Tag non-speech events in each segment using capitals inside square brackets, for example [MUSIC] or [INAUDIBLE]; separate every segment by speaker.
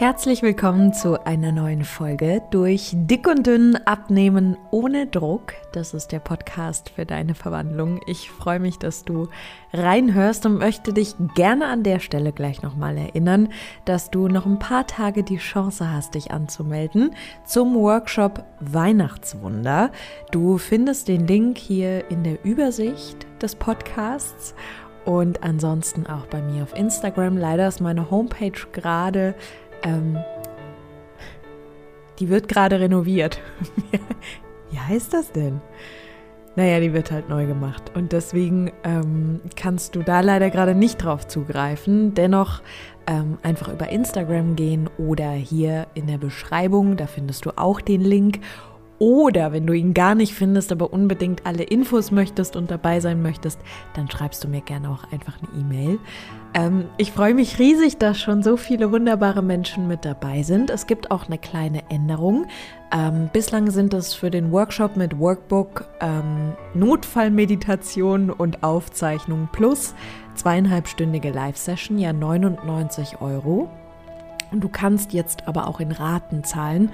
Speaker 1: Herzlich willkommen zu einer neuen Folge durch Dick und Dünn abnehmen ohne Druck. Das ist der Podcast für deine Verwandlung. Ich freue mich, dass du reinhörst und möchte dich gerne an der Stelle gleich nochmal erinnern, dass du noch ein paar Tage die Chance hast, dich anzumelden zum Workshop Weihnachtswunder. Du findest den Link hier in der Übersicht des Podcasts und ansonsten auch bei mir auf Instagram. Leider ist meine Homepage gerade ähm, die wird gerade renoviert. [LAUGHS] Wie heißt das denn? Naja, die wird halt neu gemacht. Und deswegen ähm, kannst du da leider gerade nicht drauf zugreifen. Dennoch ähm, einfach über Instagram gehen oder hier in der Beschreibung, da findest du auch den Link. Oder wenn du ihn gar nicht findest, aber unbedingt alle Infos möchtest und dabei sein möchtest, dann schreibst du mir gerne auch einfach eine E-Mail. Ähm, ich freue mich riesig, dass schon so viele wunderbare Menschen mit dabei sind. Es gibt auch eine kleine Änderung. Ähm, bislang sind es für den Workshop mit Workbook ähm, Notfallmeditation und Aufzeichnung plus zweieinhalbstündige Live-Session ja 99 Euro. Du kannst jetzt aber auch in Raten zahlen.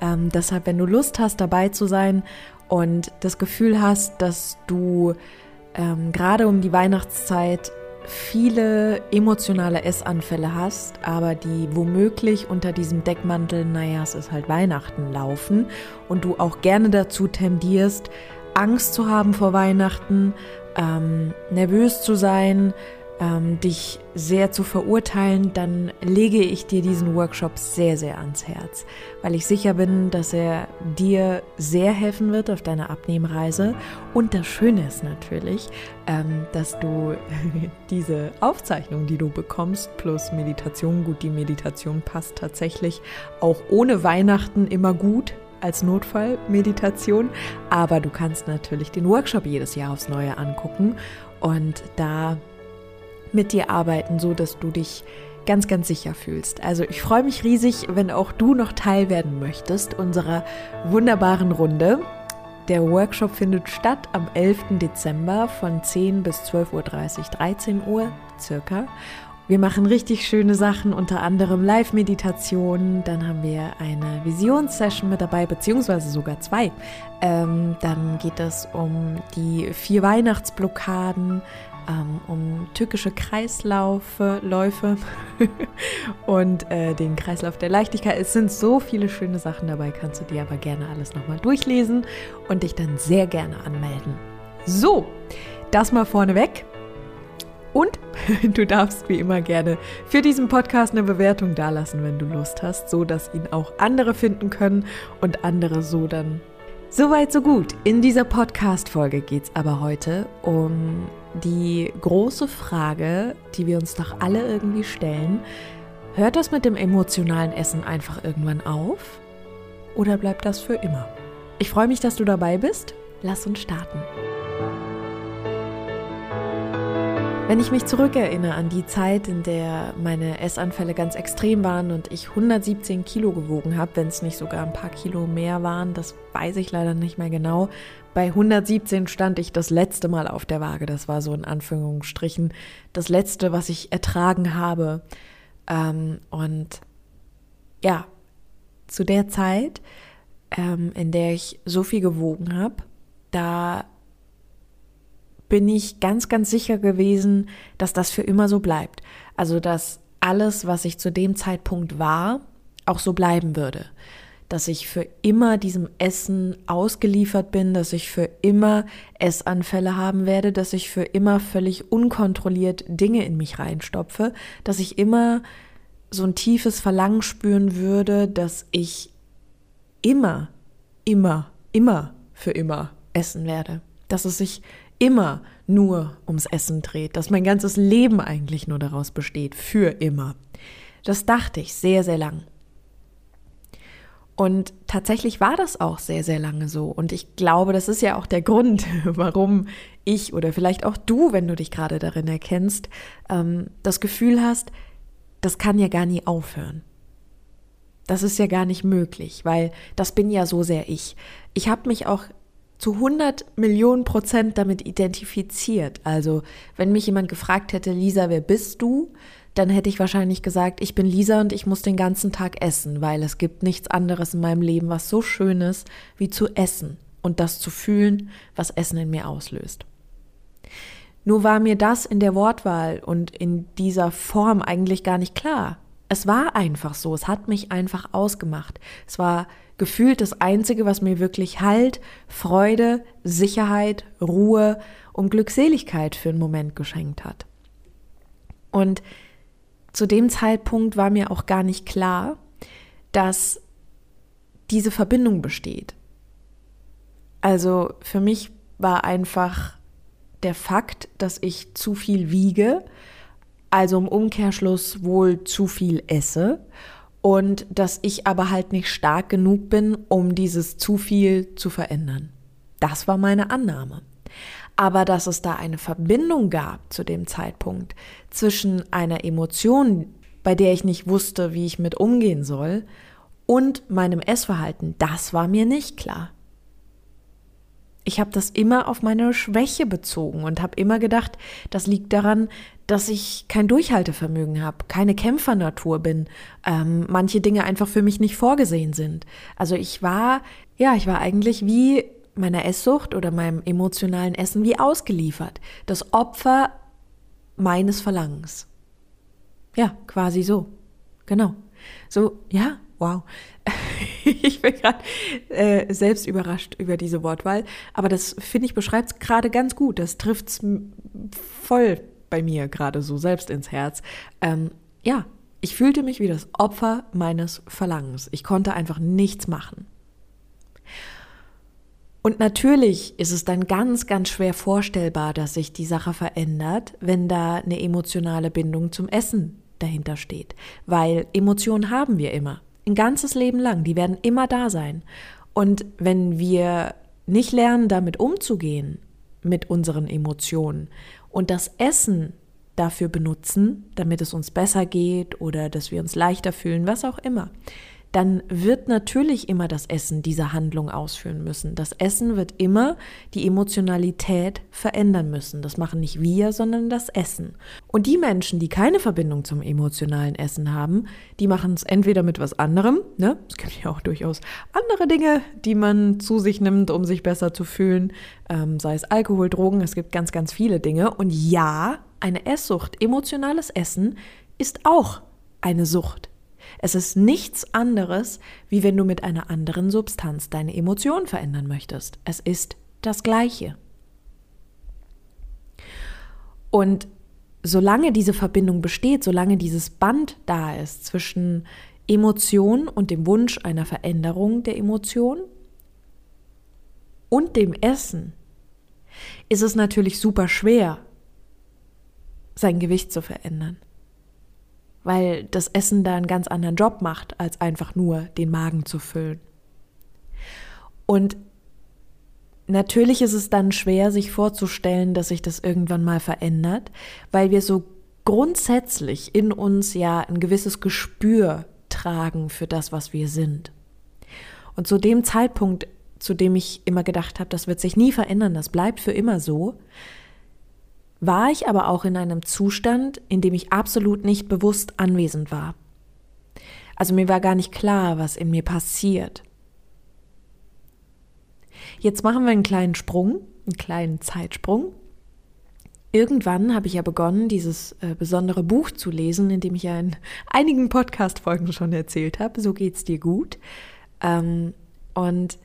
Speaker 1: Ähm, deshalb, wenn du Lust hast, dabei zu sein und das Gefühl hast, dass du ähm, gerade um die Weihnachtszeit viele emotionale Essanfälle hast, aber die womöglich unter diesem Deckmantel, naja, es ist halt Weihnachten laufen und du auch gerne dazu tendierst, Angst zu haben vor Weihnachten, ähm, nervös zu sein, ähm, dich sehr zu verurteilen, dann lege ich dir diesen Workshop sehr, sehr ans Herz, weil ich sicher bin, dass er dir sehr helfen wird auf deiner Abnehmreise. Und das Schöne ist natürlich, ähm, dass du [LAUGHS] diese Aufzeichnung, die du bekommst, plus Meditation, gut, die Meditation passt tatsächlich auch ohne Weihnachten immer gut als Notfallmeditation, aber du kannst natürlich den Workshop jedes Jahr aufs Neue angucken und da mit dir arbeiten, so dass du dich ganz, ganz sicher fühlst. Also ich freue mich riesig, wenn auch du noch Teil werden möchtest unserer wunderbaren Runde. Der Workshop findet statt am 11. Dezember von 10 bis 12.30 Uhr, 13 Uhr circa. Wir machen richtig schöne Sachen, unter anderem Live-Meditationen. Dann haben wir eine Visionssession mit dabei, beziehungsweise sogar zwei. Ähm, dann geht es um die vier Weihnachtsblockaden, ähm, um tückische Kreislaufe, [LAUGHS] und äh, den Kreislauf der Leichtigkeit. Es sind so viele schöne Sachen dabei, kannst du dir aber gerne alles nochmal durchlesen und dich dann sehr gerne anmelden. So, das mal vorneweg. Und [LAUGHS] du darfst wie immer gerne für diesen Podcast eine Bewertung dalassen, wenn du Lust hast, so dass ihn auch andere finden können und andere so dann Soweit, so gut. In dieser Podcast-Folge geht es aber heute um die große Frage, die wir uns doch alle irgendwie stellen. Hört das mit dem emotionalen Essen einfach irgendwann auf? Oder bleibt das für immer? Ich freue mich, dass du dabei bist. Lass uns starten. Wenn ich mich zurückerinnere an die Zeit, in der meine Essanfälle ganz extrem waren und ich 117 Kilo gewogen habe, wenn es nicht sogar ein paar Kilo mehr waren, das weiß ich leider nicht mehr genau. Bei 117 stand ich das letzte Mal auf der Waage. Das war so in Anführungsstrichen das letzte, was ich ertragen habe. Ähm, und ja, zu der Zeit, ähm, in der ich so viel gewogen habe, da bin ich ganz, ganz sicher gewesen, dass das für immer so bleibt. Also, dass alles, was ich zu dem Zeitpunkt war, auch so bleiben würde. Dass ich für immer diesem Essen ausgeliefert bin, dass ich für immer Essanfälle haben werde, dass ich für immer völlig unkontrolliert Dinge in mich reinstopfe, dass ich immer so ein tiefes Verlangen spüren würde, dass ich immer, immer, immer für immer essen werde. Dass es sich immer nur ums Essen dreht, dass mein ganzes Leben eigentlich nur daraus besteht, für immer. Das dachte ich sehr, sehr lang. Und tatsächlich war das auch sehr, sehr lange so. Und ich glaube, das ist ja auch der Grund, [LAUGHS] warum ich oder vielleicht auch du, wenn du dich gerade darin erkennst, ähm, das Gefühl hast, das kann ja gar nie aufhören. Das ist ja gar nicht möglich, weil das bin ja so sehr ich. Ich habe mich auch zu 100 Millionen Prozent damit identifiziert. Also, wenn mich jemand gefragt hätte, Lisa, wer bist du? Dann hätte ich wahrscheinlich gesagt, ich bin Lisa und ich muss den ganzen Tag essen, weil es gibt nichts anderes in meinem Leben, was so schön ist, wie zu essen und das zu fühlen, was Essen in mir auslöst. Nur war mir das in der Wortwahl und in dieser Form eigentlich gar nicht klar. Es war einfach so, es hat mich einfach ausgemacht. Es war gefühlt das Einzige, was mir wirklich Halt, Freude, Sicherheit, Ruhe und Glückseligkeit für einen Moment geschenkt hat. Und zu dem Zeitpunkt war mir auch gar nicht klar, dass diese Verbindung besteht. Also für mich war einfach der Fakt, dass ich zu viel wiege, also im Umkehrschluss wohl zu viel esse und dass ich aber halt nicht stark genug bin, um dieses zu viel zu verändern. Das war meine Annahme. Aber dass es da eine Verbindung gab zu dem Zeitpunkt zwischen einer Emotion, bei der ich nicht wusste, wie ich mit umgehen soll, und meinem Essverhalten, das war mir nicht klar. Ich habe das immer auf meine Schwäche bezogen und habe immer gedacht, das liegt daran, dass ich kein Durchhaltevermögen habe, keine Kämpfernatur bin, ähm, manche Dinge einfach für mich nicht vorgesehen sind. Also ich war, ja, ich war eigentlich wie meiner Esssucht oder meinem emotionalen Essen wie ausgeliefert. Das Opfer meines Verlangens. Ja, quasi so. Genau. So, ja, wow. [LAUGHS] ich bin gerade äh, selbst überrascht über diese Wortwahl. Aber das, finde ich, beschreibt es gerade ganz gut. Das trifft es voll bei mir gerade so selbst ins Herz. Ähm, ja, ich fühlte mich wie das Opfer meines Verlangens. Ich konnte einfach nichts machen. Und natürlich ist es dann ganz, ganz schwer vorstellbar, dass sich die Sache verändert, wenn da eine emotionale Bindung zum Essen dahinter steht. Weil Emotionen haben wir immer ein ganzes Leben lang. Die werden immer da sein. Und wenn wir nicht lernen, damit umzugehen, mit unseren Emotionen und das Essen dafür benutzen, damit es uns besser geht oder dass wir uns leichter fühlen, was auch immer, dann wird natürlich immer das Essen diese Handlung ausführen müssen. Das Essen wird immer die Emotionalität verändern müssen. Das machen nicht wir, sondern das Essen. Und die Menschen, die keine Verbindung zum emotionalen Essen haben, die machen es entweder mit was anderem, ne? Es gibt ja auch durchaus andere Dinge, die man zu sich nimmt, um sich besser zu fühlen, ähm, sei es Alkohol, Drogen, es gibt ganz, ganz viele Dinge. Und ja, eine Esssucht, emotionales Essen ist auch eine Sucht. Es ist nichts anderes, wie wenn du mit einer anderen Substanz deine Emotionen verändern möchtest. Es ist das Gleiche. Und solange diese Verbindung besteht, solange dieses Band da ist zwischen Emotion und dem Wunsch einer Veränderung der Emotion und dem Essen, ist es natürlich super schwer, sein Gewicht zu verändern weil das Essen da einen ganz anderen Job macht, als einfach nur den Magen zu füllen. Und natürlich ist es dann schwer, sich vorzustellen, dass sich das irgendwann mal verändert, weil wir so grundsätzlich in uns ja ein gewisses Gespür tragen für das, was wir sind. Und zu dem Zeitpunkt, zu dem ich immer gedacht habe, das wird sich nie verändern, das bleibt für immer so, war ich aber auch in einem Zustand, in dem ich absolut nicht bewusst anwesend war. Also mir war gar nicht klar, was in mir passiert. Jetzt machen wir einen kleinen Sprung, einen kleinen Zeitsprung. Irgendwann habe ich ja begonnen, dieses äh, besondere Buch zu lesen, in dem ich ja in einigen Podcast-Folgen schon erzählt habe. So geht's dir gut. Ähm, und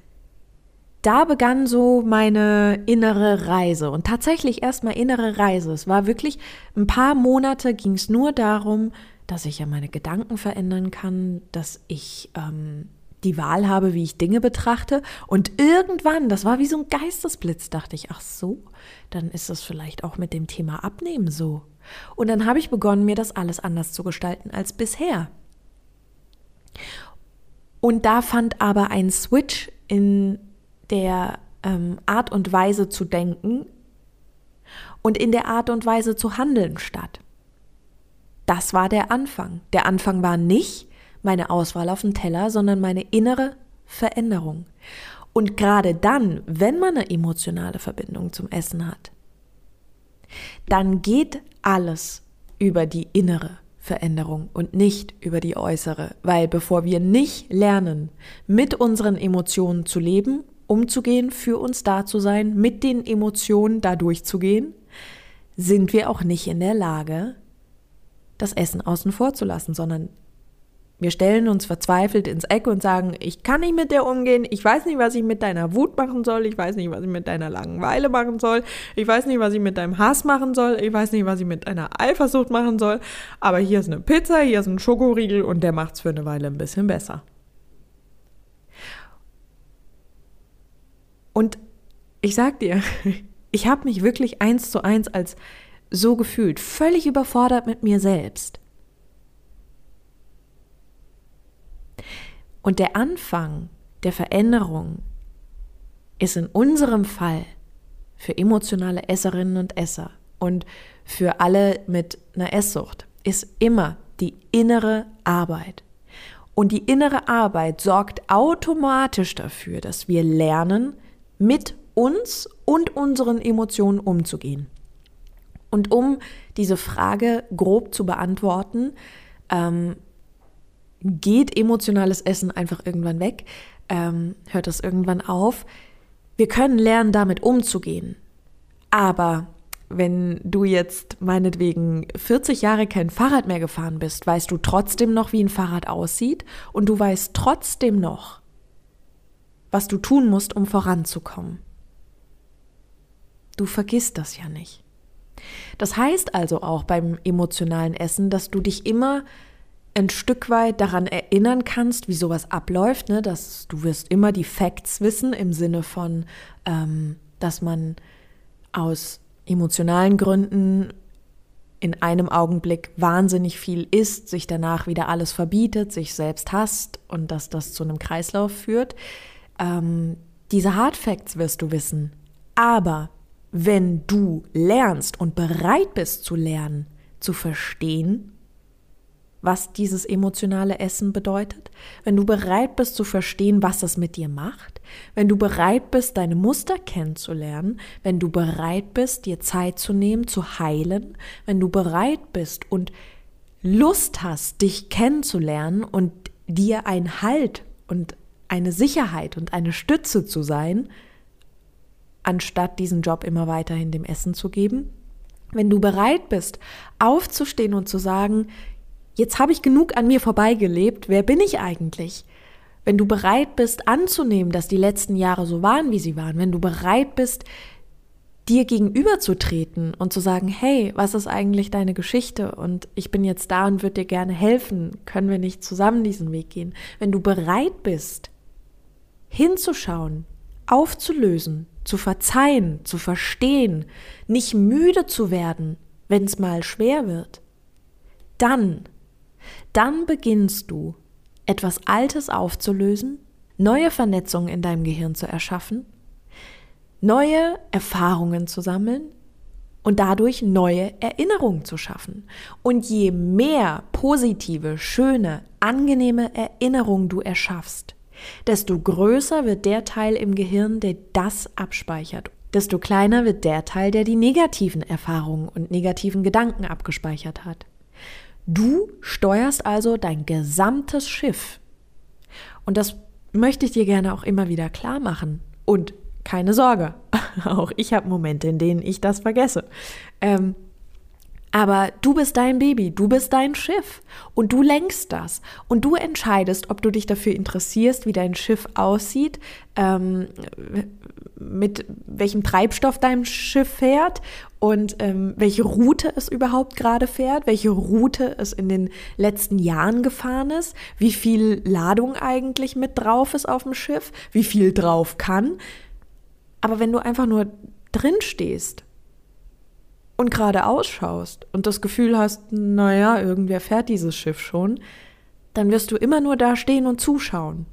Speaker 1: da begann so meine innere Reise und tatsächlich erstmal innere Reise. Es war wirklich ein paar Monate ging es nur darum, dass ich ja meine Gedanken verändern kann, dass ich ähm, die Wahl habe, wie ich Dinge betrachte. Und irgendwann, das war wie so ein Geistesblitz, dachte ich, ach so, dann ist das vielleicht auch mit dem Thema Abnehmen so. Und dann habe ich begonnen, mir das alles anders zu gestalten als bisher. Und da fand aber ein Switch in der ähm, Art und Weise zu denken und in der Art und Weise zu handeln statt. Das war der Anfang. Der Anfang war nicht meine Auswahl auf dem Teller, sondern meine innere Veränderung. Und gerade dann, wenn man eine emotionale Verbindung zum Essen hat, dann geht alles über die innere Veränderung und nicht über die äußere, weil bevor wir nicht lernen, mit unseren Emotionen zu leben, umzugehen, für uns da zu sein, mit den Emotionen da durchzugehen, sind wir auch nicht in der Lage, das Essen außen vor zu lassen, sondern wir stellen uns verzweifelt ins Eck und sagen, ich kann nicht mit dir umgehen, ich weiß nicht, was ich mit deiner Wut machen soll, ich weiß nicht, was ich mit deiner Langeweile machen soll, ich weiß nicht, was ich mit deinem Hass machen soll, ich weiß nicht, was ich mit deiner Eifersucht machen soll, aber hier ist eine Pizza, hier ist ein Schokoriegel und der macht's für eine Weile ein bisschen besser. Und ich sag dir, [LAUGHS] ich habe mich wirklich eins zu eins als so gefühlt, völlig überfordert mit mir selbst. Und der Anfang der Veränderung ist in unserem Fall für emotionale Esserinnen und Esser und für alle mit einer Esssucht ist immer die innere Arbeit. Und die innere Arbeit sorgt automatisch dafür, dass wir lernen, mit uns und unseren Emotionen umzugehen. Und um diese Frage grob zu beantworten, ähm, geht emotionales Essen einfach irgendwann weg, ähm, hört das irgendwann auf. Wir können lernen, damit umzugehen. Aber wenn du jetzt meinetwegen 40 Jahre kein Fahrrad mehr gefahren bist, weißt du trotzdem noch, wie ein Fahrrad aussieht und du weißt trotzdem noch, was du tun musst, um voranzukommen. Du vergisst das ja nicht. Das heißt also auch beim emotionalen Essen, dass du dich immer ein Stück weit daran erinnern kannst, wie sowas abläuft, ne? dass du wirst immer die Facts wissen im Sinne von, ähm, dass man aus emotionalen Gründen in einem Augenblick wahnsinnig viel isst, sich danach wieder alles verbietet, sich selbst hasst und dass das zu einem Kreislauf führt. Ähm, diese Hard Facts wirst du wissen. Aber wenn du lernst und bereit bist zu lernen, zu verstehen, was dieses emotionale Essen bedeutet, wenn du bereit bist zu verstehen, was das mit dir macht, wenn du bereit bist, deine Muster kennenzulernen, wenn du bereit bist, dir Zeit zu nehmen, zu heilen, wenn du bereit bist und Lust hast, dich kennenzulernen und dir ein Halt und eine Sicherheit und eine Stütze zu sein, anstatt diesen Job immer weiterhin dem Essen zu geben, wenn du bereit bist, aufzustehen und zu sagen, Jetzt habe ich genug an mir vorbeigelebt. Wer bin ich eigentlich? Wenn du bereit bist anzunehmen, dass die letzten Jahre so waren, wie sie waren, wenn du bereit bist, dir gegenüberzutreten und zu sagen, hey, was ist eigentlich deine Geschichte und ich bin jetzt da und würde dir gerne helfen, können wir nicht zusammen diesen Weg gehen? Wenn du bereit bist, hinzuschauen, aufzulösen, zu verzeihen, zu verstehen, nicht müde zu werden, wenn es mal schwer wird, dann dann beginnst du, etwas Altes aufzulösen, neue Vernetzungen in deinem Gehirn zu erschaffen, neue Erfahrungen zu sammeln und dadurch neue Erinnerungen zu schaffen. Und je mehr positive, schöne, angenehme Erinnerungen du erschaffst, desto größer wird der Teil im Gehirn, der das abspeichert. Desto kleiner wird der Teil, der die negativen Erfahrungen und negativen Gedanken abgespeichert hat. Du steuerst also dein gesamtes Schiff. Und das möchte ich dir gerne auch immer wieder klar machen. Und keine Sorge, [LAUGHS] auch ich habe Momente, in denen ich das vergesse. Ähm, aber du bist dein Baby, du bist dein Schiff und du lenkst das und du entscheidest, ob du dich dafür interessierst, wie dein Schiff aussieht, ähm, mit welchem Treibstoff dein Schiff fährt und ähm, welche Route es überhaupt gerade fährt, welche Route es in den letzten Jahren gefahren ist, wie viel Ladung eigentlich mit drauf ist auf dem Schiff, wie viel drauf kann. Aber wenn du einfach nur drin stehst und gerade ausschaust und das Gefühl hast, naja, irgendwer fährt dieses Schiff schon, dann wirst du immer nur da stehen und zuschauen.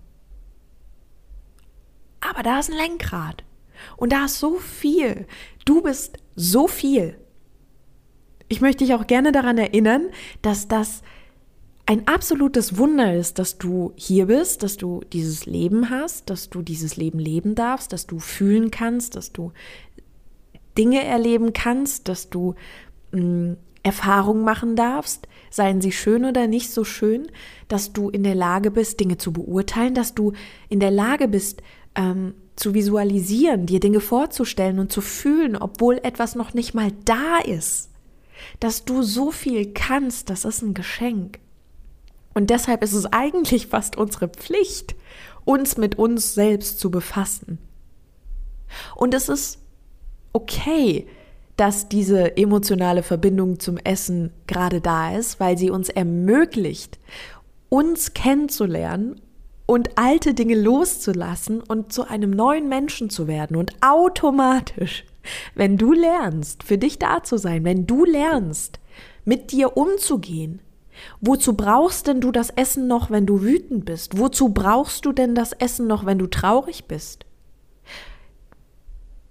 Speaker 1: Aber da ist ein Lenkrad. Und da ist so viel. Du bist so viel. Ich möchte dich auch gerne daran erinnern, dass das ein absolutes Wunder ist, dass du hier bist, dass du dieses Leben hast, dass du dieses Leben leben darfst, dass du fühlen kannst, dass du Dinge erleben kannst, dass du mh, mm, Erfahrungen machen darfst, seien sie schön oder nicht so schön, dass du in der Lage bist, Dinge zu beurteilen, dass du in der Lage bist, ähm, zu visualisieren, dir Dinge vorzustellen und zu fühlen, obwohl etwas noch nicht mal da ist. Dass du so viel kannst, das ist ein Geschenk. Und deshalb ist es eigentlich fast unsere Pflicht, uns mit uns selbst zu befassen. Und es ist okay, dass diese emotionale Verbindung zum Essen gerade da ist, weil sie uns ermöglicht, uns kennenzulernen und alte Dinge loszulassen und zu einem neuen Menschen zu werden. Und automatisch, wenn du lernst, für dich da zu sein, wenn du lernst, mit dir umzugehen, Wozu brauchst denn du das Essen noch, wenn du wütend bist? Wozu brauchst du denn das Essen noch, wenn du traurig bist?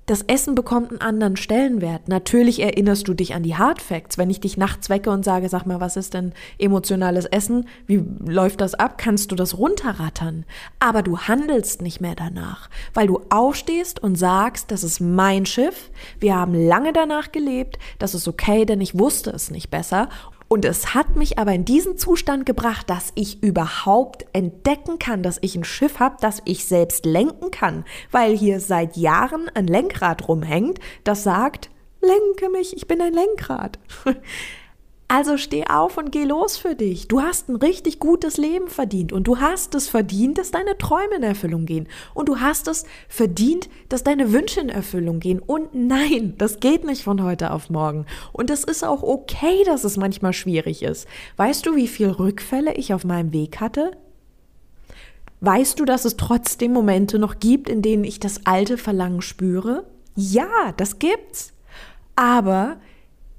Speaker 1: Das Essen bekommt einen anderen Stellenwert. Natürlich erinnerst du dich an die Hard Facts. Wenn ich dich nachts wecke und sage, sag mal, was ist denn emotionales Essen? Wie läuft das ab? Kannst du das runterrattern? Aber du handelst nicht mehr danach, weil du aufstehst und sagst, das ist mein Schiff. Wir haben lange danach gelebt. Das ist okay, denn ich wusste es nicht besser. Und es hat mich aber in diesen Zustand gebracht, dass ich überhaupt entdecken kann, dass ich ein Schiff habe, das ich selbst lenken kann, weil hier seit Jahren ein Lenkrad rumhängt, das sagt, lenke mich, ich bin ein Lenkrad. [LAUGHS] Also steh auf und geh los für dich. Du hast ein richtig gutes Leben verdient und du hast es verdient, dass deine Träume in Erfüllung gehen. Und du hast es verdient, dass deine Wünsche in Erfüllung gehen. Und nein, das geht nicht von heute auf morgen. Und es ist auch okay, dass es manchmal schwierig ist. Weißt du, wie viel Rückfälle ich auf meinem Weg hatte? Weißt du, dass es trotzdem Momente noch gibt, in denen ich das alte Verlangen spüre? Ja, das gibt's. Aber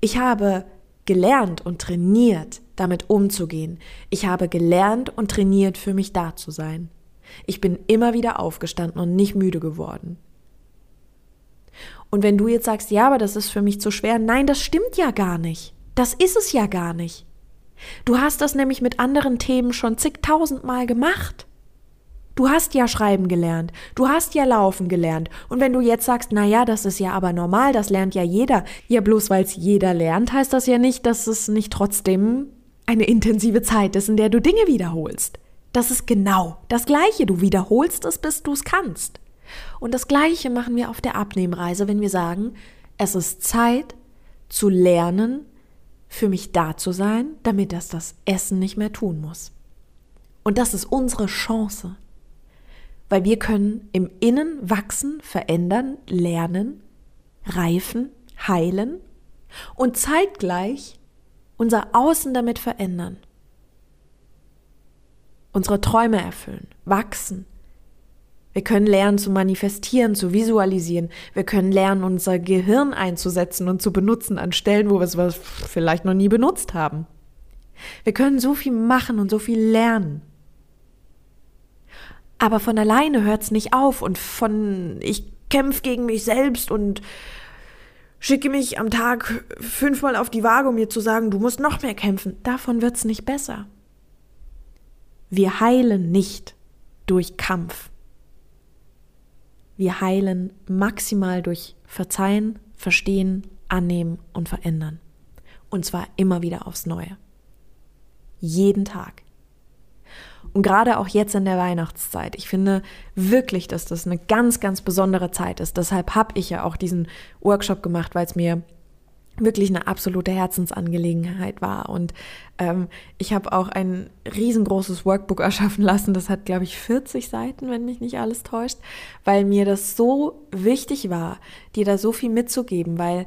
Speaker 1: ich habe gelernt und trainiert, damit umzugehen. Ich habe gelernt und trainiert, für mich da zu sein. Ich bin immer wieder aufgestanden und nicht müde geworden. Und wenn du jetzt sagst, ja, aber das ist für mich zu schwer, nein, das stimmt ja gar nicht. Das ist es ja gar nicht. Du hast das nämlich mit anderen Themen schon zigtausendmal gemacht. Du hast ja schreiben gelernt, du hast ja laufen gelernt. Und wenn du jetzt sagst, na ja, das ist ja aber normal, das lernt ja jeder. Ja, bloß weil es jeder lernt, heißt das ja nicht, dass es nicht trotzdem eine intensive Zeit ist, in der du Dinge wiederholst. Das ist genau das Gleiche. Du wiederholst es, bis du es kannst. Und das Gleiche machen wir auf der Abnehmreise, wenn wir sagen, es ist Zeit zu lernen, für mich da zu sein, damit das das Essen nicht mehr tun muss. Und das ist unsere Chance weil wir können im Innen wachsen, verändern, lernen, reifen, heilen und zeitgleich unser Außen damit verändern. Unsere Träume erfüllen, wachsen. Wir können lernen zu manifestieren, zu visualisieren. Wir können lernen, unser Gehirn einzusetzen und zu benutzen an Stellen, wo wir es vielleicht noch nie benutzt haben. Wir können so viel machen und so viel lernen. Aber von alleine hört's nicht auf und von ich kämpfe gegen mich selbst und schicke mich am Tag fünfmal auf die Waage, um mir zu sagen, du musst noch mehr kämpfen. Davon wird's nicht besser. Wir heilen nicht durch Kampf. Wir heilen maximal durch Verzeihen, Verstehen, Annehmen und Verändern. Und zwar immer wieder aufs Neue. Jeden Tag. Und gerade auch jetzt in der Weihnachtszeit. Ich finde wirklich, dass das eine ganz, ganz besondere Zeit ist. Deshalb habe ich ja auch diesen Workshop gemacht, weil es mir wirklich eine absolute Herzensangelegenheit war. Und ähm, ich habe auch ein riesengroßes Workbook [LAUGHS] erschaffen lassen. Das hat, glaube ich, 40 Seiten, wenn mich nicht alles täuscht, weil mir das so wichtig war, dir da so viel mitzugeben, weil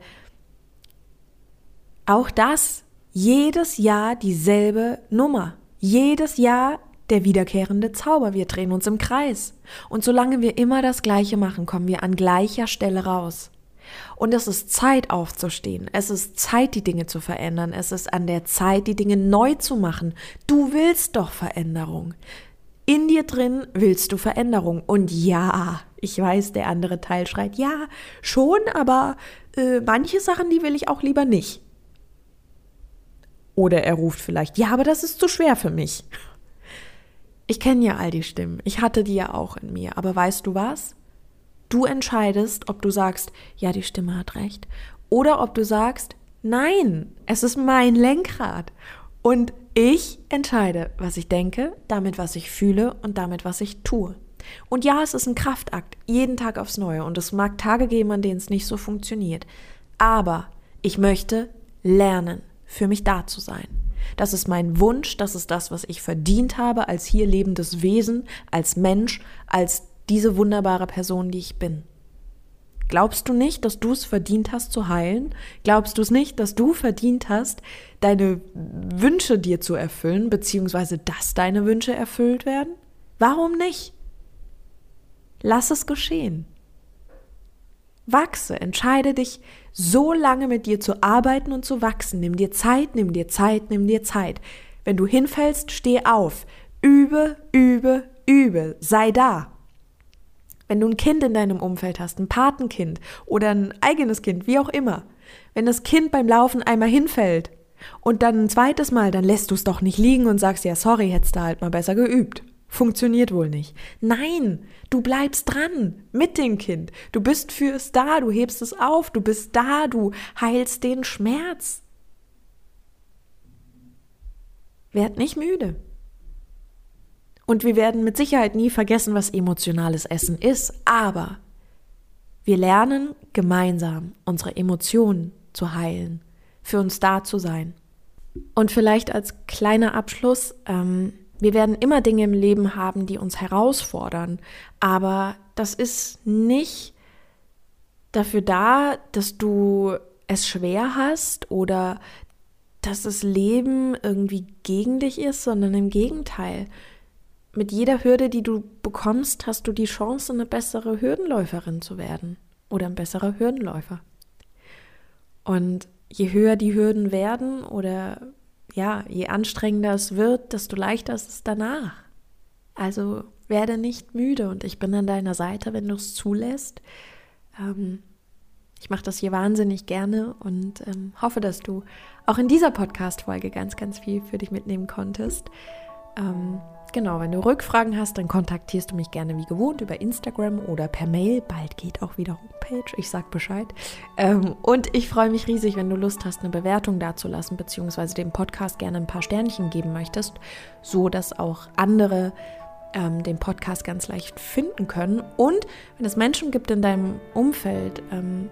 Speaker 1: auch das jedes Jahr dieselbe Nummer. Jedes Jahr der wiederkehrende Zauber. Wir drehen uns im Kreis. Und solange wir immer das Gleiche machen, kommen wir an gleicher Stelle raus. Und es ist Zeit aufzustehen. Es ist Zeit, die Dinge zu verändern. Es ist an der Zeit, die Dinge neu zu machen. Du willst doch Veränderung. In dir drin willst du Veränderung. Und ja, ich weiß, der andere Teil schreit, ja, schon, aber äh, manche Sachen, die will ich auch lieber nicht. Oder er ruft vielleicht, ja, aber das ist zu schwer für mich. Ich kenne ja all die Stimmen. Ich hatte die ja auch in mir. Aber weißt du was? Du entscheidest, ob du sagst, ja, die Stimme hat recht. Oder ob du sagst, nein, es ist mein Lenkrad. Und ich entscheide, was ich denke, damit, was ich fühle und damit, was ich tue. Und ja, es ist ein Kraftakt, jeden Tag aufs Neue. Und es mag Tage geben, an denen es nicht so funktioniert. Aber ich möchte lernen, für mich da zu sein. Das ist mein Wunsch, das ist das, was ich verdient habe als hier lebendes Wesen, als Mensch, als diese wunderbare Person, die ich bin. Glaubst du nicht, dass du es verdient hast zu heilen? Glaubst du es nicht, dass du verdient hast, deine Wünsche dir zu erfüllen, beziehungsweise dass deine Wünsche erfüllt werden? Warum nicht? Lass es geschehen. Wachse, entscheide dich, so lange mit dir zu arbeiten und zu wachsen. Nimm dir Zeit, nimm dir Zeit, nimm dir Zeit. Wenn du hinfällst, steh auf. Übe, übe, übe. Sei da. Wenn du ein Kind in deinem Umfeld hast, ein Patenkind oder ein eigenes Kind, wie auch immer. Wenn das Kind beim Laufen einmal hinfällt und dann ein zweites Mal, dann lässt du es doch nicht liegen und sagst, ja, sorry, hättest du halt mal besser geübt. Funktioniert wohl nicht. Nein, du bleibst dran mit dem Kind. Du bist fürs da, du hebst es auf, du bist da, du heilst den Schmerz. Werd nicht müde. Und wir werden mit Sicherheit nie vergessen, was emotionales Essen ist, aber wir lernen gemeinsam unsere Emotionen zu heilen, für uns da zu sein. Und vielleicht als kleiner Abschluss, ähm, wir werden immer Dinge im Leben haben, die uns herausfordern, aber das ist nicht dafür da, dass du es schwer hast oder dass das Leben irgendwie gegen dich ist, sondern im Gegenteil. Mit jeder Hürde, die du bekommst, hast du die Chance, eine bessere Hürdenläuferin zu werden oder ein besserer Hürdenläufer. Und je höher die Hürden werden oder ja, je anstrengender es wird, desto leichter ist es danach. Also werde nicht müde und ich bin an deiner Seite, wenn du es zulässt. Ähm, ich mache das hier wahnsinnig gerne und ähm, hoffe, dass du auch in dieser Podcast-Folge ganz, ganz viel für dich mitnehmen konntest. Ähm, genau, wenn du Rückfragen hast, dann kontaktierst du mich gerne wie gewohnt über Instagram oder per Mail. Bald geht auch wieder Homepage, ich sag Bescheid. Ähm, und ich freue mich riesig, wenn du Lust hast, eine Bewertung dazulassen, beziehungsweise dem Podcast gerne ein paar Sternchen geben möchtest, so dass auch andere ähm, den Podcast ganz leicht finden können. Und wenn es Menschen gibt in deinem Umfeld, ähm,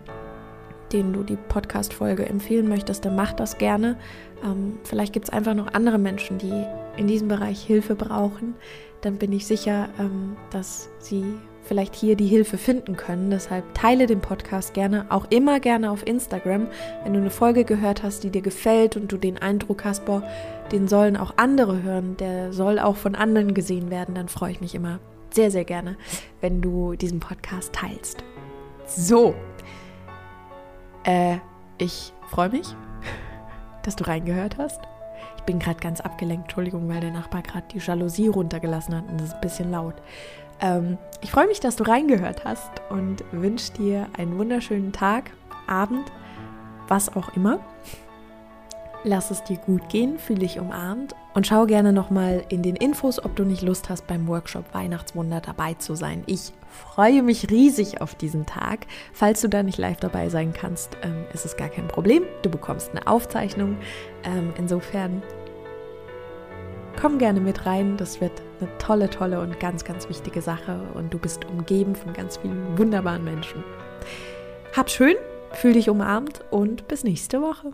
Speaker 1: denen du die Podcast-Folge empfehlen möchtest, dann mach das gerne. Ähm, vielleicht gibt es einfach noch andere Menschen, die in diesem Bereich Hilfe brauchen. Dann bin ich sicher, ähm, dass sie vielleicht hier die Hilfe finden können. Deshalb teile den Podcast gerne, auch immer gerne auf Instagram. Wenn du eine Folge gehört hast, die dir gefällt und du den Eindruck hast, boah, den sollen auch andere hören, der soll auch von anderen gesehen werden, dann freue ich mich immer sehr, sehr gerne, wenn du diesen Podcast teilst. So, äh, ich freue mich, dass du reingehört hast. Ich bin gerade ganz abgelenkt, Entschuldigung, weil der Nachbar gerade die Jalousie runtergelassen hat und das ist ein bisschen laut. Ähm, ich freue mich, dass du reingehört hast und wünsche dir einen wunderschönen Tag, Abend, was auch immer. Lass es dir gut gehen, fühle dich umarmt und schau gerne nochmal in den Infos, ob du nicht Lust hast, beim Workshop Weihnachtswunder dabei zu sein. Ich freue mich riesig auf diesen Tag. Falls du da nicht live dabei sein kannst, ähm, ist es gar kein Problem. Du bekommst eine Aufzeichnung. Ähm, insofern komm gerne mit rein. Das wird eine tolle, tolle und ganz, ganz wichtige Sache. Und du bist umgeben von ganz vielen wunderbaren Menschen. Hab schön, fühl dich umarmt und bis nächste Woche.